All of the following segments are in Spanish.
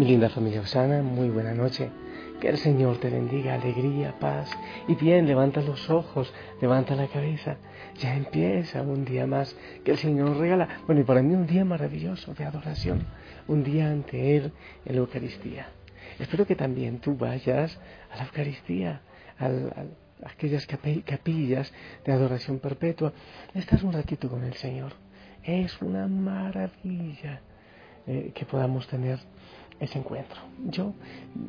Mi linda familia Osana, muy buena noche. Que el Señor te bendiga, alegría, paz. Y bien, levanta los ojos, levanta la cabeza. Ya empieza un día más que el Señor regala. Bueno, y para mí un día maravilloso de adoración. Un día ante Él en la Eucaristía. Espero que también tú vayas a la Eucaristía, a aquellas capillas de adoración perpetua. Estás un ratito con el Señor. Es una maravilla eh, que podamos tener ese encuentro. Yo,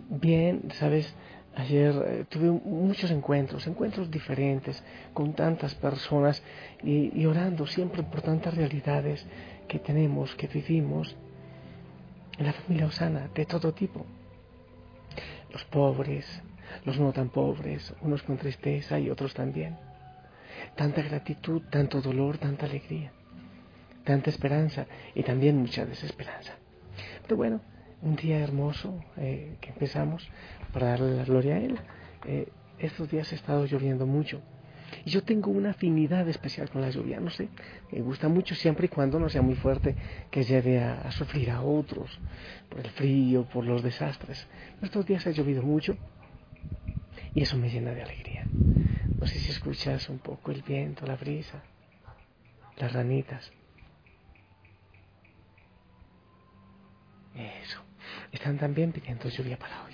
bien, sabes, ayer eh, tuve muchos encuentros, encuentros diferentes con tantas personas y, orando siempre por tantas realidades que tenemos, que vivimos en la familia Osana, de todo tipo. Los pobres, los no tan pobres, unos con tristeza y otros también. Tanta gratitud, tanto dolor, tanta alegría, tanta esperanza y también mucha desesperanza. Pero bueno, un día hermoso eh, que empezamos para darle la gloria a Él. Eh, estos días ha estado lloviendo mucho. Y yo tengo una afinidad especial con la lluvia, no sé, me gusta mucho siempre y cuando no sea muy fuerte que lleve a, sufrir a otros por el frío, por los desastres. Estos días ha llovido mucho y eso me llena de alegría. No sé si escuchas un poco el viento, la brisa, las ranitas. Eso están también pidiendo lluvia para hoy.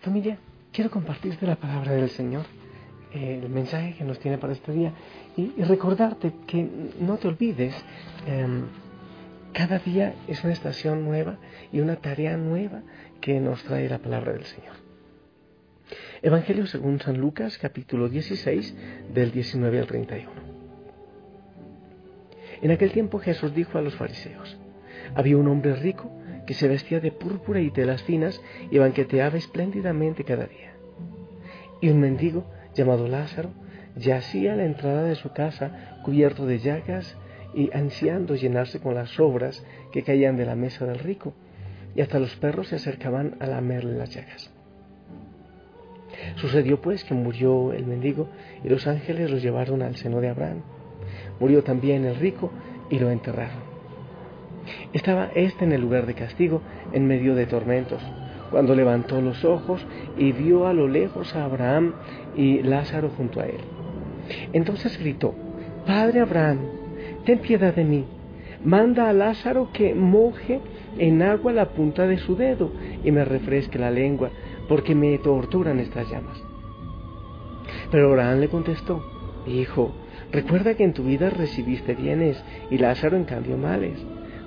Familia, quiero compartirte la palabra del Señor, el mensaje que nos tiene para este día y, recordarte que no te olvides, em, cada día es una estación nueva y una tarea nueva que nos trae la palabra del Señor. Evangelio según San Lucas, capítulo 16, del 19 al 31. En aquel tiempo Jesús dijo a los fariseos, había un hombre rico que se vestía de púrpura y telas finas y banqueteaba espléndidamente cada día. Y un mendigo llamado Lázaro yacía a la entrada de su casa cubierto de llagas y ansiando llenarse con las sobras que caían de la mesa del rico, y hasta los perros se acercaban a lamerle las llagas. Sucedió pues que murió el mendigo y los ángeles lo llevaron al seno de Abraham. Murió también el rico y lo enterraron. Estaba éste en el lugar de castigo, en medio de tormentos, cuando levantó los ojos y vio a lo lejos a Abraham y Lázaro junto a él. Entonces gritó, Padre Abraham, ten piedad de mí, manda a Lázaro que moje en agua la punta de su dedo y me refresque la lengua, porque me torturan estas llamas. Pero Abraham le contestó, Hijo, recuerda que en tu vida recibiste bienes y Lázaro en cambio males.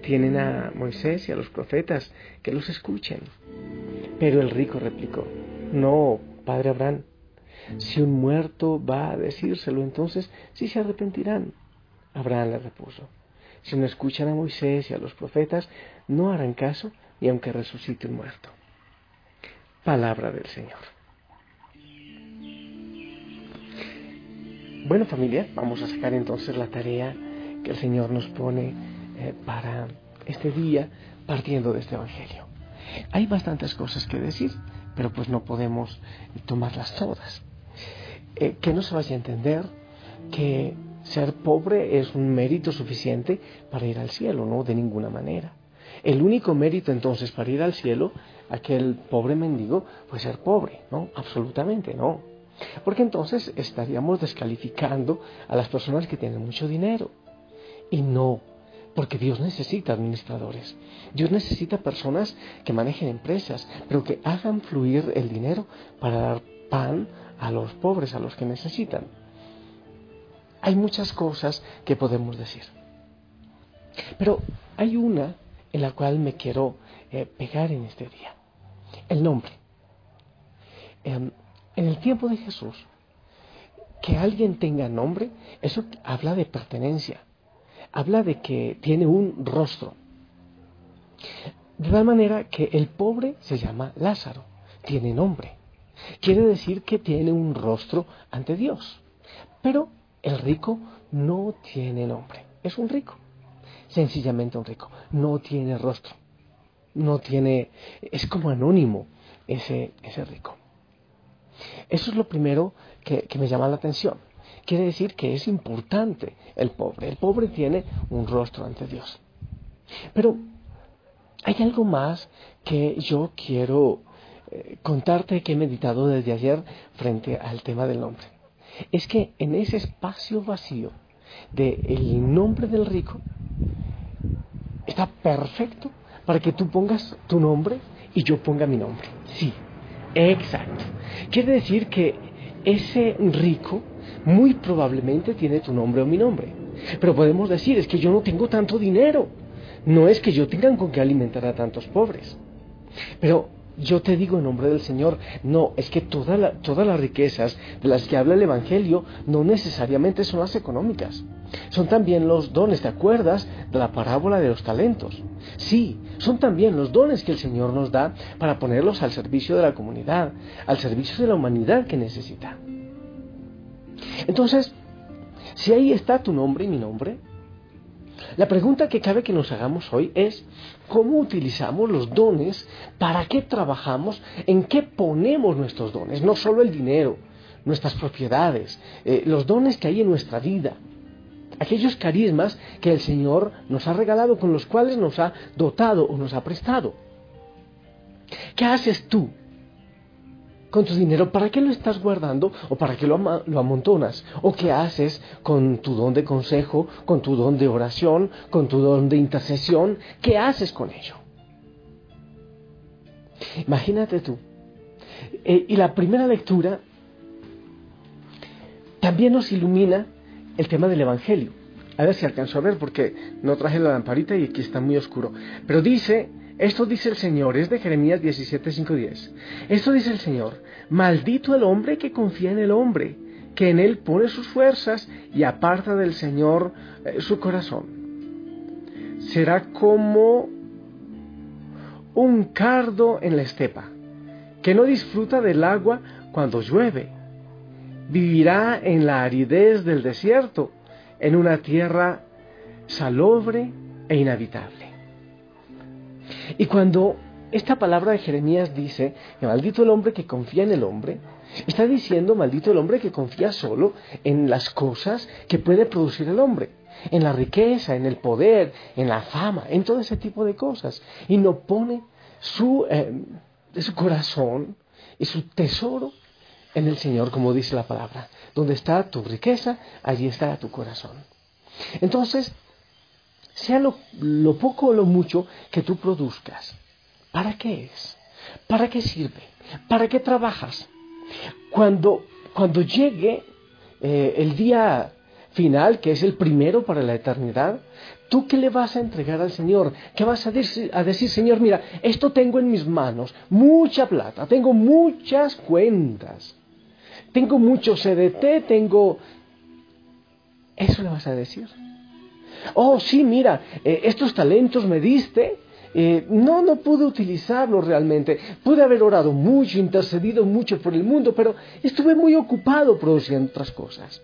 tienen a Moisés y a los profetas que los escuchen. Pero el rico replicó, no, padre Abraham, si un muerto va a decírselo, entonces sí se arrepentirán. Abraham le repuso, si no escuchan a Moisés y a los profetas, no harán caso ni aunque resucite un muerto. Palabra del Señor. Bueno familia, vamos a sacar entonces la tarea que el Señor nos pone eh, para este día partiendo de este Evangelio. Hay bastantes cosas que decir, pero pues no podemos tomarlas todas. Eh, que no se vaya a entender que ser pobre es un mérito suficiente para ir al cielo, no, de ninguna manera. El único mérito entonces para ir al cielo, aquel pobre mendigo, pues ser pobre, ¿no? Absolutamente no. Porque entonces estaríamos descalificando a las personas que tienen mucho dinero. Y no, porque Dios necesita administradores. Dios necesita personas que manejen empresas, pero que hagan fluir el dinero para dar pan a los pobres, a los que necesitan. Hay muchas cosas que podemos decir. Pero hay una en la cual me quiero eh, pegar en este día. El nombre. Em, en el tiempo de Jesús, que alguien tenga nombre, eso habla de pertenencia habla de que tiene un rostro. De tal manera que el pobre se llama Lázaro, tiene nombre. Quiere decir que tiene un rostro ante Dios. Pero el rico no tiene nombre, es un rico, sencillamente un rico, no tiene rostro, no tiene, es como anónimo ese, ese rico. Eso es lo primero que, que me llama la atención. Quiere decir que es importante el pobre. El pobre tiene un rostro ante Dios. Pero hay algo más que yo quiero eh, contarte que he meditado desde ayer frente al tema del nombre. Es que en ese espacio vacío del nombre del rico está perfecto para que tú pongas tu nombre y yo ponga mi nombre. Sí, exacto. Quiere decir que ese rico muy probablemente tiene tu nombre o mi nombre. Pero podemos decir, es que yo no tengo tanto dinero. No es que yo tenga con qué alimentar a tantos pobres. Pero yo te digo en nombre del Señor, no, es que todas las riquezas de las que habla el Evangelio no necesariamente son las económicas. Son también los dones, ¿te acuerdas de la parábola de los talentos? Sí, son también los dones que el Señor nos da para ponerlos al servicio de la comunidad, al servicio de la humanidad que necesita. Entonces, si ahí está tu nombre y mi nombre, la pregunta que cabe que nos hagamos hoy es, ¿cómo utilizamos los dones? ¿Para qué trabajamos? ¿En qué ponemos nuestros dones? No solo el dinero, nuestras propiedades, eh, los dones que hay en nuestra vida, aquellos carismas que el Señor nos ha regalado, con los cuales nos ha dotado o nos ha prestado. ¿Qué haces tú con tu dinero, ¿para qué lo estás guardando o para qué lo, amontonas? ¿O qué haces con tu don de consejo, con tu don de oración, con tu don de intercesión? ¿Qué haces con ello? Imagínate tú. Eh, y la primera lectura también nos ilumina el tema del Evangelio. A ver si alcanzo a ver porque no traje la lamparita y aquí está muy oscuro. Pero dice esto dice el Señor, es de Jeremías 17, 10. Esto dice el Señor, maldito el hombre que confía en el hombre, que en él pone sus fuerzas y aparta del Señor eh, su corazón. Será como un cardo en la estepa, que no disfruta del agua cuando llueve. Vivirá en la aridez del desierto, en una tierra salobre e inhabitable. Y cuando esta palabra de Jeremías dice, maldito el hombre que confía en el hombre, está diciendo, maldito el hombre que confía solo en las cosas que puede producir el hombre, en la riqueza, en el poder, en la fama, en todo ese tipo de cosas, y no pone su, eh, su corazón y su tesoro en el Señor, como dice la palabra. Donde está tu riqueza, allí está tu corazón. Entonces, sea lo, poco o lo mucho que tú produzcas. ¿Para qué es? ¿Para qué sirve? ¿Para qué trabajas? Cuando, cuando llegue eh, el día final, que es el primero para la eternidad, ¿tú qué le vas a entregar al Señor? ¿Qué vas a decir, a decir, Señor, mira, esto tengo en mis manos, mucha plata, tengo muchas cuentas, tengo mucho CDT, tengo... Eso le vas a decir. Oh, sí, mira, eh, estos talentos me diste. Eh, no, no pude utilizarlos realmente. Pude haber orado mucho, intercedido mucho por el mundo, pero estuve muy ocupado produciendo otras cosas.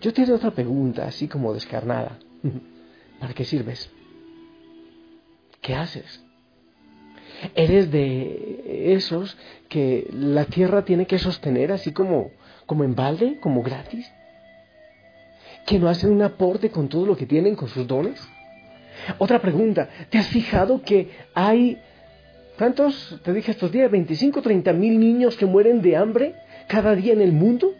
Yo te otra pregunta, así como descarnada. ¿Para qué sirves? ¿Qué haces? ¿Eres de esos que la tierra tiene que sostener así como, como en balde, como gratis? Que no hacen un aporte con todo lo que tienen, con sus dones? Otra pregunta, ¿te has fijado que hay, ¿cuántos, te dije estos días, 25, 30 mil niños que mueren de hambre cada día en el mundo?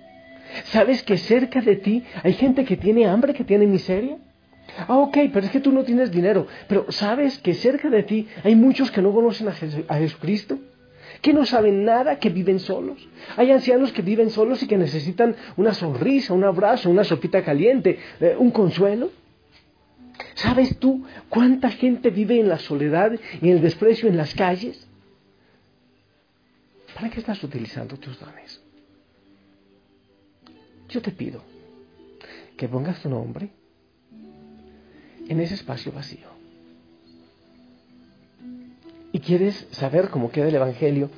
¿Sabes que cerca de ti hay gente que tiene hambre, que tiene miseria? Ah, ok, pero es que tú no tienes dinero. Pero ¿sabes que cerca de ti hay muchos que no conocen a Jesucristo? Que no saben nada, que viven solos. Hay ancianos que viven solos y que necesitan una sonrisa, un abrazo, una sopita caliente, eh, un consuelo. ¿Sabes tú cuánta gente vive en la soledad y en el desprecio en las calles? ¿Para qué estás utilizando tus dones? Yo te pido que pongas tu nombre en ese espacio vacío. ¿Y quieres saber cómo queda el Evangelio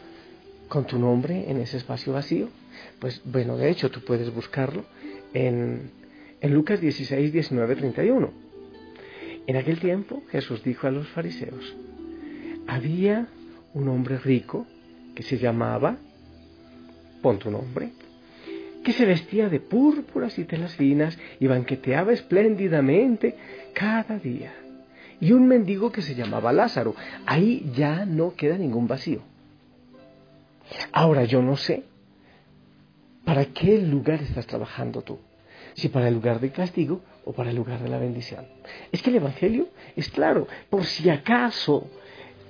con tu nombre en ese espacio vacío? Pues bueno, de hecho tú puedes buscarlo en, en Lucas 16, 19, 31. En aquel tiempo Jesús dijo a los fariseos, había un hombre rico que se llamaba, pon tu nombre, que se vestía de púrpuras y telas finas y banqueteaba espléndidamente cada día. Y un mendigo que se llamaba Lázaro. Ahí ya no queda ningún vacío. Ahora yo no sé para qué lugar estás trabajando tú. Si para el lugar de castigo o para el lugar de la bendición. Es que el Evangelio es claro. Por si acaso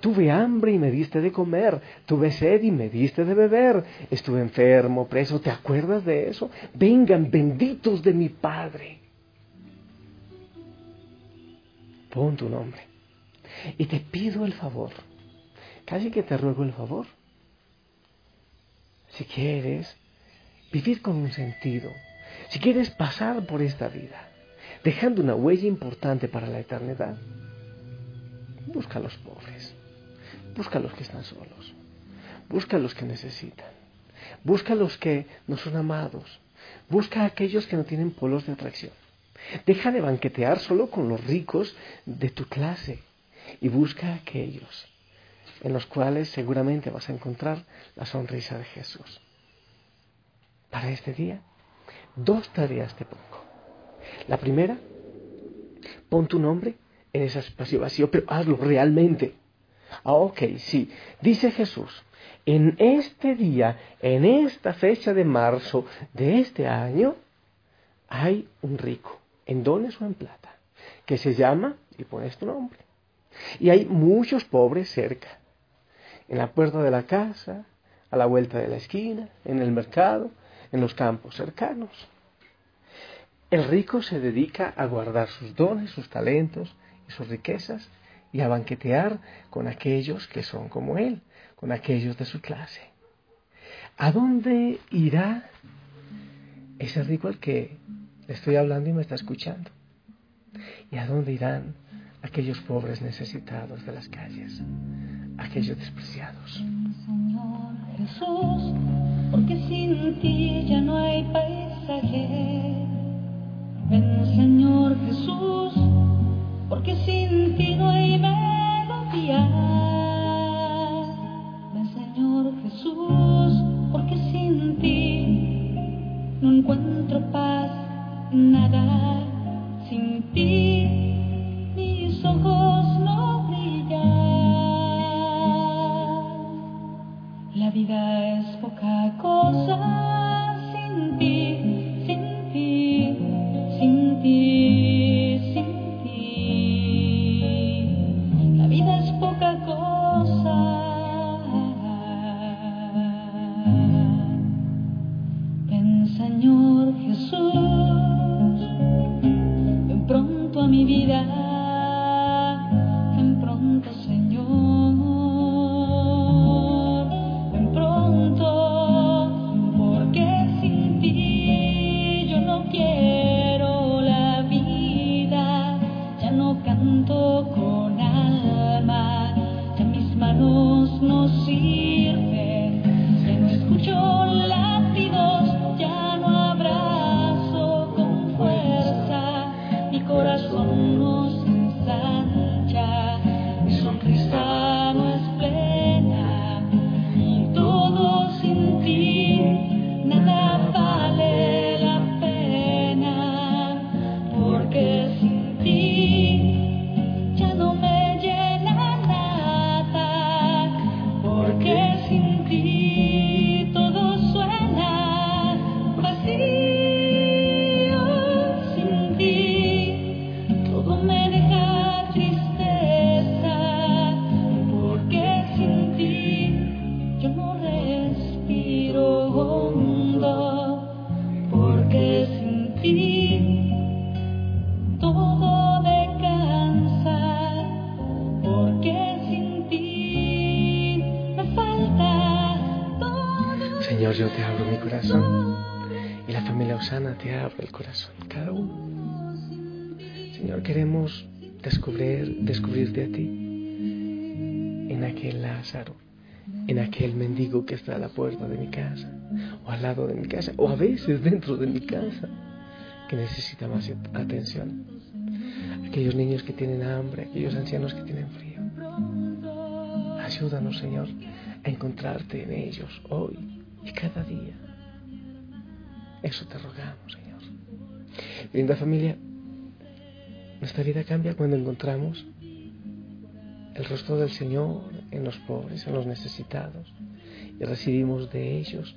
Tuve hambre y me diste de comer, tuve sed y me diste de beber, estuve enfermo, preso, ¿te acuerdas de eso? Vengan, benditos de mi Padre. Pon tu nombre. Y te pido el favor, casi que te ruego el favor. Si quieres vivir con un sentido, si quieres pasar por esta vida, dejando una huella importante para la eternidad, busca a los pobres Busca a los que están solos. Busca a los que necesitan. Busca a los que no son amados. Busca a aquellos que no tienen polos de atracción. Deja de banquetear solo con los ricos de tu clase y busca aquellos en los cuales seguramente vas a encontrar la sonrisa de Jesús. Para este día, dos tareas te pongo. La primera, pon tu nombre en ese espacio vacío, pero hazlo realmente. Ah, ok, sí. Dice Jesús, en este día, en esta fecha de marzo de este año, hay un rico, en dones o en plata, que se llama, y pones tu nombre. Y hay muchos pobres cerca, en la puerta de la casa, a la vuelta de la esquina, en el mercado, en los campos cercanos. El rico se dedica a guardar sus dones, sus talentos y sus riquezas y a banquetear con aquellos que son como Él, con aquellos de su clase. ¿A dónde irá ese rico al que estoy hablando y me está escuchando? ¿Y a dónde irán aquellos pobres necesitados de las calles, aquellos despreciados? Señor Jesús, porque sin ti ya no hay paisaje. Ven, Señor Jesús porque sin ti no hay melodía. Ven Señor Jesús, porque sin ti no encuentro paz, nada sin ti. Mis ojos no brillan. La vida es poca cosa sin ti, Señor, yo te abro mi corazón y la familia Osana te abre el corazón, cada uno. Señor, queremos descubrir, descubrirte a ti en aquel Lázaro, en aquel mendigo que está a la puerta de mi casa, o al lado de mi casa, o a veces dentro de mi casa, que necesita más atención. Aquellos niños que tienen hambre, aquellos ancianos que tienen frío. Ayúdanos, Señor, a encontrarte en ellos hoy cada día. Eso te rogamos, Señor. Linda familia, nuestra vida cambia cuando encontramos el rostro del Señor en los pobres, en los necesitados, y recibimos de ellos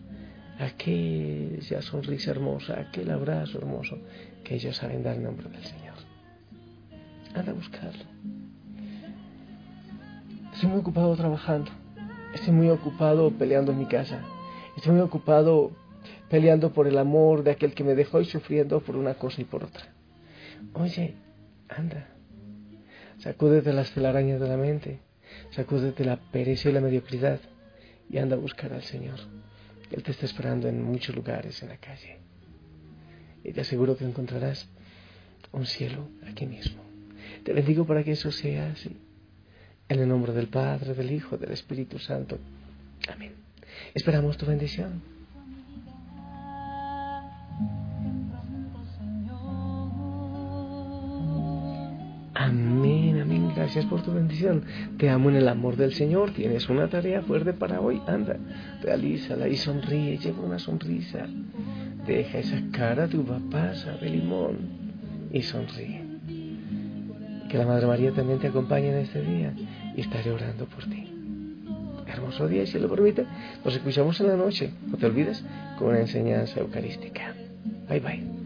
aquella sonrisa hermosa, aquel abrazo hermoso que ellos saben dar en nombre del Señor. Anda a buscarlo. Estoy muy ocupado trabajando, estoy muy ocupado peleando en mi casa, estoy muy ocupado peleando por el amor de aquel que me dejó y sufriendo por una cosa y por otra. Oye, anda, sacúdete las telarañas de la mente, sacúdete la pereza y la mediocridad y anda a buscar al Señor. Él te está esperando en muchos lugares en la calle. Y te aseguro que encontrarás un cielo aquí mismo. Te bendigo para que eso sea así. En el nombre del Padre, del Hijo, del Espíritu Santo. Amén. Esperamos tu bendición. Amén, amén. Gracias por tu bendición. Te amo en el amor del Señor. Tienes una tarea fuerte para hoy. Anda, realízala y sonríe. Lleva una sonrisa. Deja esa cara de uva pasa de limón y sonríe. Que la Madre María también te acompañe en este día y estaré orando por ti. Hermoso día, si lo permite. Nos escuchamos en la noche. No te olvides con una enseñanza eucarística. Bye bye.